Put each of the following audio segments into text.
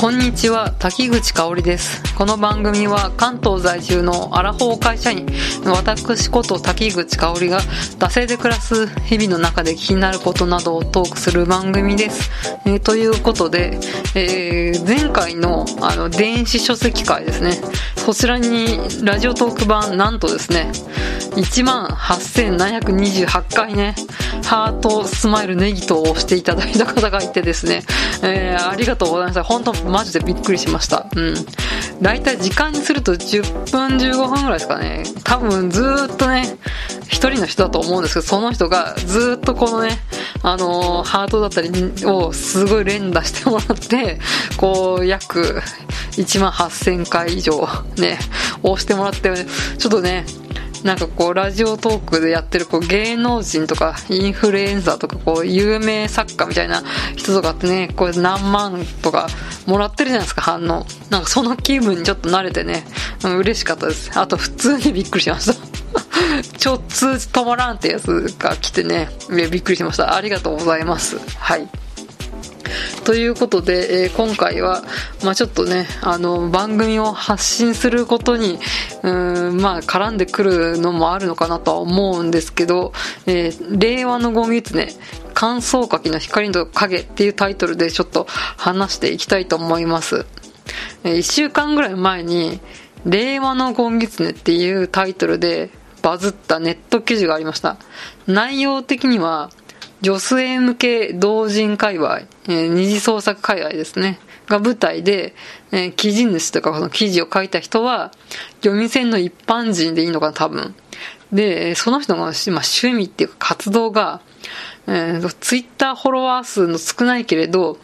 こんにちは。滝口香織です。この番組は関東在住のアラフォー会社員私こと滝口香織が惰性で暮らす日々の中で気になることなどをトークする番組です、えー、ということで、えー、前回のあの電子書籍会ですねそちらにラジオトーク版なんとですね1万8728回ねハートスマイルネギと押していただいた方がいてですね、えー、ありがとうございます本当マジでびっくりしました。うん。大体時間にすると10分15分ぐらいですかね。多分ずっとね、一人の人だと思うんですけど、その人がずっとこのね、あのー、ハートだったりをすごい連打してもらって、こう、約1万8000回以上ね、押してもらって、ちょっとね、なんかこうラジオトークでやってるこう芸能人とかインフルエンサーとかこう有名作家みたいな人とかってねこれ何万とかもらってるじゃないですか反応。なんかその気分にちょっと慣れてね、うん、嬉しかったです。あと普通にびっくりしました。ちょっと止まらんってやつが来てねびっくりしました。ありがとうございます。はい。ということで、えー、今回は、まあ、ちょっとね、あの、番組を発信することに、うん、まあ、絡んでくるのもあるのかなとは思うんですけど、えー、令和のゴミツネ、乾燥かきの光と影っていうタイトルでちょっと話していきたいと思います。えー、1週間ぐらい前に、令和のゴンギツネっていうタイトルでバズったネット記事がありました。内容的には、女性向け同人界隈、えー、二次創作界隈ですね。が舞台で、えー、記事主とかこの記事を書いた人は、読み線の一般人でいいのかな、多分。で、その人の、まあ、趣味っていうか活動が、えー、ツイッターフォロワー数の少ないけれど、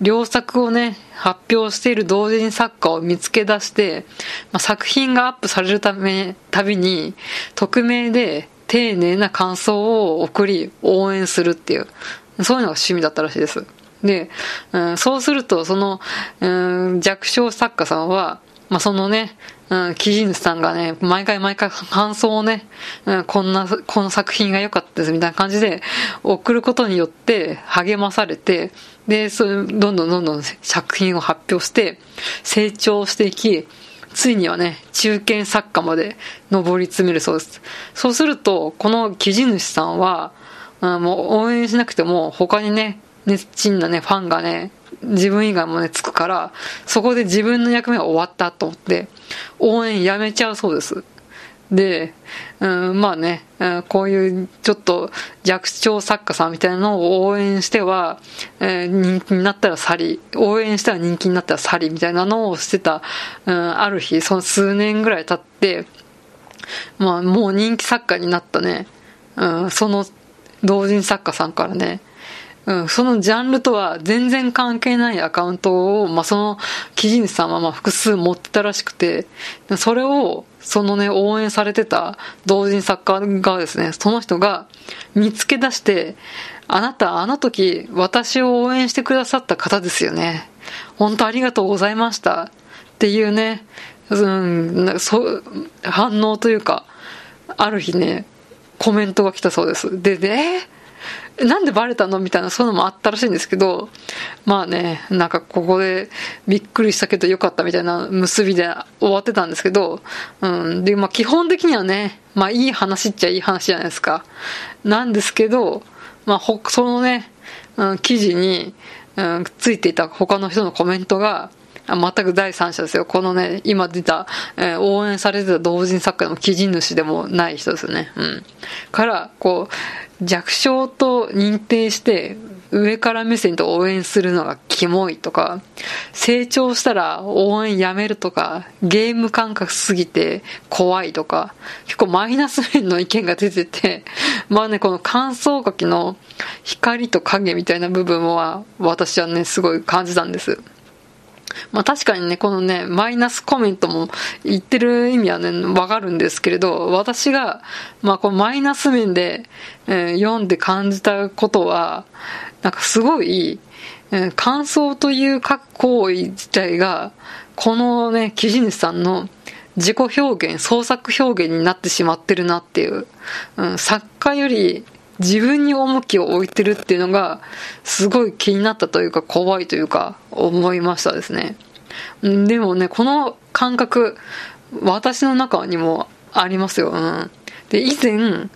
良作をね、発表している同人作家を見つけ出して、まあ、作品がアップされるため、たびに、匿名で丁寧な感想を送り、応援するっていう、そういうのが趣味だったらしいです。で、うん、そうすると、その、うん、弱小作家さんは、まあ、そのね、うん、記事主さんがね、毎回毎回感想をね、うん、こんな、この作品が良かったですみたいな感じで送ることによって励まされて、で、そ、どんどんどんどん作品を発表して成長していき、ついにはね、中堅作家まで上り詰めるそうです。そうすると、この記事主さんは、うん、もう応援しなくても、他にね、熱心なね、ファンがね、自分以外もね、つくから、そこで自分の役目が終わったと思って、応援やめちゃうそうです。で、うん、まあね、うん、こういうちょっと弱小作家さんみたいなのを応援しては、えー、人気になったら去り、応援したら人気になったら去りみたいなのをしてた、うん、ある日、その数年ぐらい経って、まあもう人気作家になったね、うん、その同人作家さんからね、うん、そのジャンルとは全然関係ないアカウントを、まあ、その記事主さんはまあ複数持ってたらしくて、それを、そのね、応援されてた同人作家がですね、その人が見つけ出して、あなた、あの時、私を応援してくださった方ですよね。本当ありがとうございました。っていうね、うん、そう、反応というか、ある日ね、コメントが来たそうです。で、で、えなんでバレたの？みたいな、そういうのもあったらしいんですけど、まあね、なんかここでびっくりしたけどよかったみたいな結びで終わってたんですけど、うん。で、まあ基本的にはね、まあいい話っちゃいい話じゃないですか。なんですけど、まあ、そのね、うん、記事に、うん、ついていた他の人のコメントが、全く第三者ですよ。このね、今出た、えー、応援されてた同人作家の記事主でもない人ですよね。うん。から、こう、弱小と認定して、上から目線と応援するのがキモいとか、成長したら応援やめるとか、ゲーム感覚すぎて怖いとか、結構マイナス面の意見が出てて、まあね、この乾燥書きの光と影みたいな部分は、私はね、すごい感じたんです。まあ確かにね、このね、マイナスコメントも言ってる意味はね、わかるんですけれど、私が、まあこのマイナス面で、えー、読んで感じたことは、なんかすごい、えー、感想という書く行為自体が、このね、記事主さんの自己表現、創作表現になってしまってるなっていう、うん、作家より自分に重きを置いてるっていうのが、すごい気になったというか、怖いというか、思いましたですね。でもね、この感覚、私の中にもありますよ。うん。で、以前、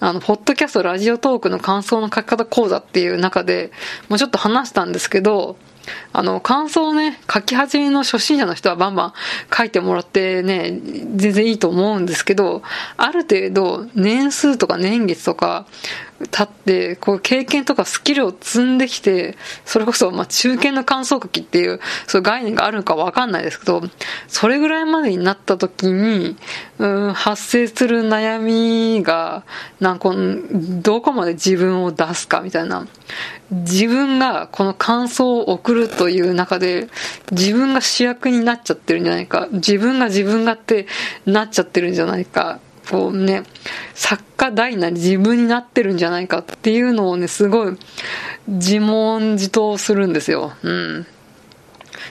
あの、ポッドキャスト、ラジオトークの感想の書き方講座っていう中で、もうちょっと話したんですけど、あの、感想をね、書き始めの初心者の人はバンバン書いてもらってね、全然いいと思うんですけど、ある程度年数とか年月とか経って、こう経験とかスキルを積んできて、それこそ、まあ、中堅の感想書きっていう、そういう概念があるのかわかんないですけど、それぐらいまでになった時に、うん、発生する悩みが、なんか、どこまで自分を出すかみたいな。自分がこの感想を送るという中で、自分が主役になっちゃってるんじゃないか。自分が自分がってなっちゃってるんじゃないか。こうね、作家大なり自分になってるんじゃないかっていうのをね、すごい自問自答するんですよ。うん。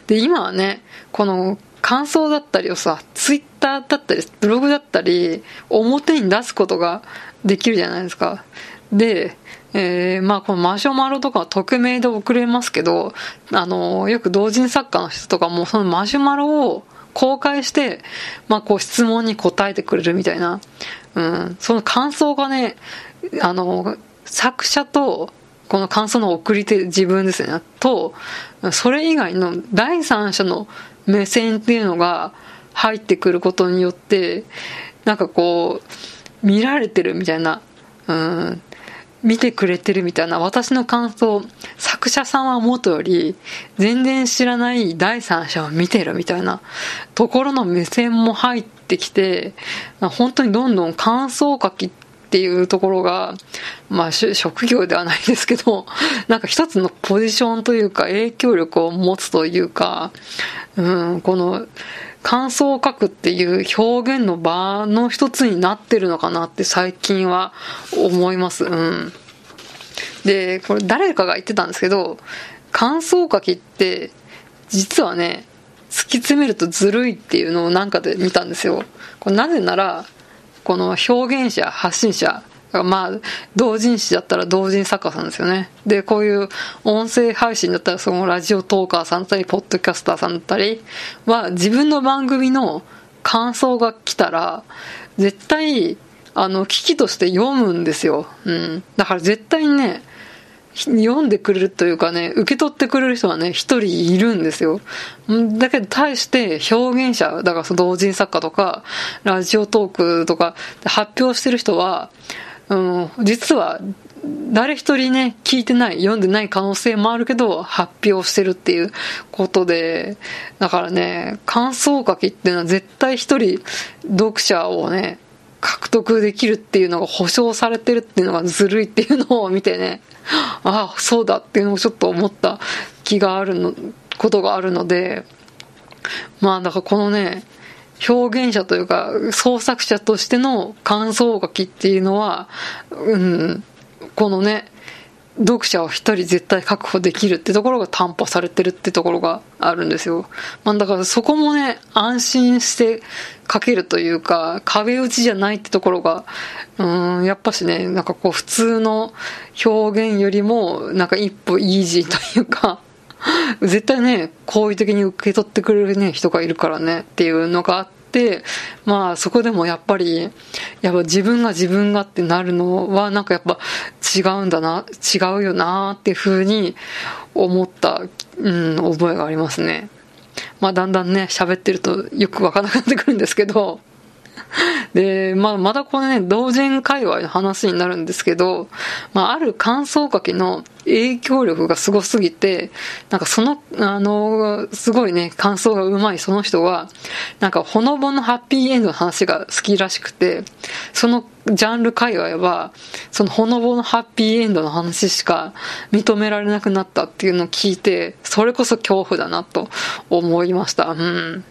で、今はね、この感想だったりをさ、ツイッターだったり、ブログだったり、表に出すことができるじゃないですか。で、えー、まあこのマシュマロとかは匿名で送れますけど、あの、よく同人作家の人とかもそのマシュマロを公開して、まあこう質問に答えてくれるみたいな、うん、その感想がね、あの、作者と、この感想の送り手自分ですね、と、それ以外の第三者の目線っていうのが入ってくることによって、なんかこう、見られてるみたいな、うん、見てくれてるみたいな私の感想、作者さんは元より全然知らない第三者を見てるみたいなところの目線も入ってきて、本当にどんどん感想書きっていうところが、まあ職業ではないですけど、なんか一つのポジションというか影響力を持つというか、うん、この、感想を書くっていう表現の場の一つになってるのかなって最近は思います。うん。で、これ誰かが言ってたんですけど、感想書きって実はね、突き詰めるとずるいっていうのをなんかで見たんですよ。これなぜなら、この表現者、発信者まあ、同人誌だったら同人作家さんですよね。で、こういう音声配信だったら、そのラジオトーカーさんだったり、ポッドキャスターさんだったりは、自分の番組の感想が来たら、絶対、あの、危機として読むんですよ。うん。だから絶対にね、読んでくれるというかね、受け取ってくれる人はね、一人いるんですよ。だけど、対して表現者、だからその同人作家とか、ラジオトークとか発表してる人は、うん、実は誰一人ね、聞いてない、読んでない可能性もあるけど、発表してるっていうことで、だからね、感想書きっていうのは絶対一人読者をね、獲得できるっていうのが保証されてるっていうのがずるいっていうのを見てね、ああ、そうだっていうのをちょっと思った気があるの、ことがあるので、まあだからこのね、表現者というか、創作者としての感想書きっていうのは、うん、このね、読者を一人絶対確保できるってところが担保されてるってところがあるんですよ。まあだからそこもね、安心して書けるというか、壁打ちじゃないってところが、うん、やっぱしね、なんかこう普通の表現よりも、なんか一歩イージーというか、絶対ね、好意的に受け取ってくれるね、人がいるからね、っていうのがあって、まあそこでもやっぱり、やっぱ自分が自分がってなるのはなんかやっぱ違うんだな、違うよなっていうふうに思った、うん、覚えがありますね。まあだんだんね、喋ってるとよくわからなくなってくるんですけど、で、まあ、まだこれね、同人界隈の話になるんですけど、まあ、ある感想書きの影響力がすごすぎて、なんかその、あの、すごいね、感想がうまいその人は、なんかほのぼのハッピーエンドの話が好きらしくて、そのジャンル界隈は、そのほのぼのハッピーエンドの話しか認められなくなったっていうのを聞いて、それこそ恐怖だなと思いました。うん。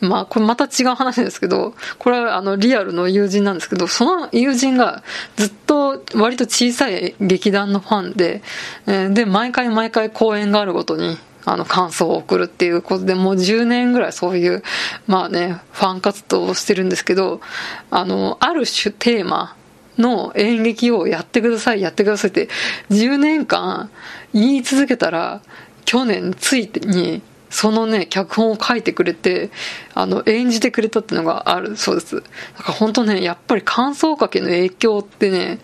まあ、これまた違う話ですけど、これはあのリアルの友人なんですけど、その友人がずっと割と小さい劇団のファンで、えー、で、毎回毎回公演があるごとに、あの、感想を送るっていうことで、もう10年ぐらいそういう、まあね、ファン活動をしてるんですけど、あの、ある種テーマの演劇をやってください、やってくださいって10年間言い続けたら、去年ついにそのね、脚本を書いてくれて、あの、演じてくれたっていうのがあるそうです。だから本当ね、やっぱり感想書きの影響ってね、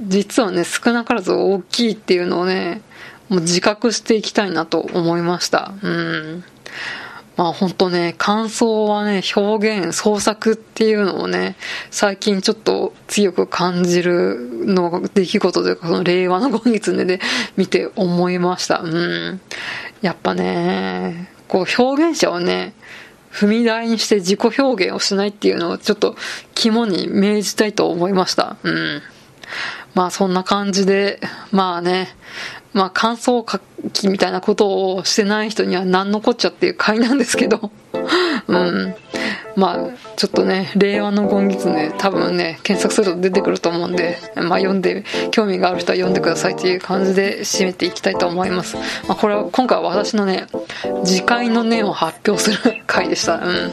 実はね、少なからず大きいっていうのをね、もう自覚していきたいなと思いました。うん。まあ本当ね、感想はね、表現、創作っていうのをね、最近ちょっと強く感じるの出来事というか、その令和の5月で、ね、見て思いました。うん。やっぱね、こう表現者をね、踏み台にして自己表現をしないっていうのをちょっと肝に銘じたいと思いました。うん。まあそんな感じで、まあね、まあ感想書きみたいなことをしてない人には何のこっちゃっていう回なんですけど、うん。まあちょっとね、令和のゴンギツネ多分ね、検索すると出てくると思うんで、まあ読んで、興味がある人は読んでくださいという感じで締めていきたいと思います。まあこれは今回は私のね、次回の念を発表する回でした。うん。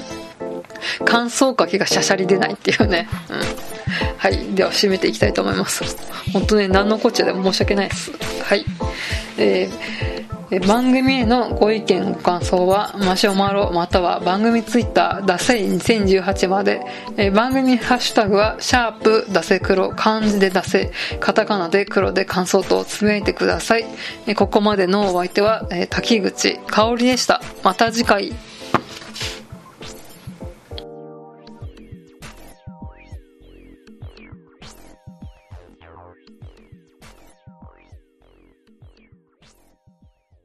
感想書きがしゃしゃり出ないっていうね。うん。はい。では、締めていきたいと思います。本当ね、何のこっちゃでも申し訳ないです。はい。えー、番組へのご意見ご感想はマシュマロまたは番組ツイッターダセイ2018まで、番組ハッシュタグはシャープダセ黒漢字でダセカタカナで黒で感想とつぶやいてください、ここまでのお相手は、滝口香織でした。また次回。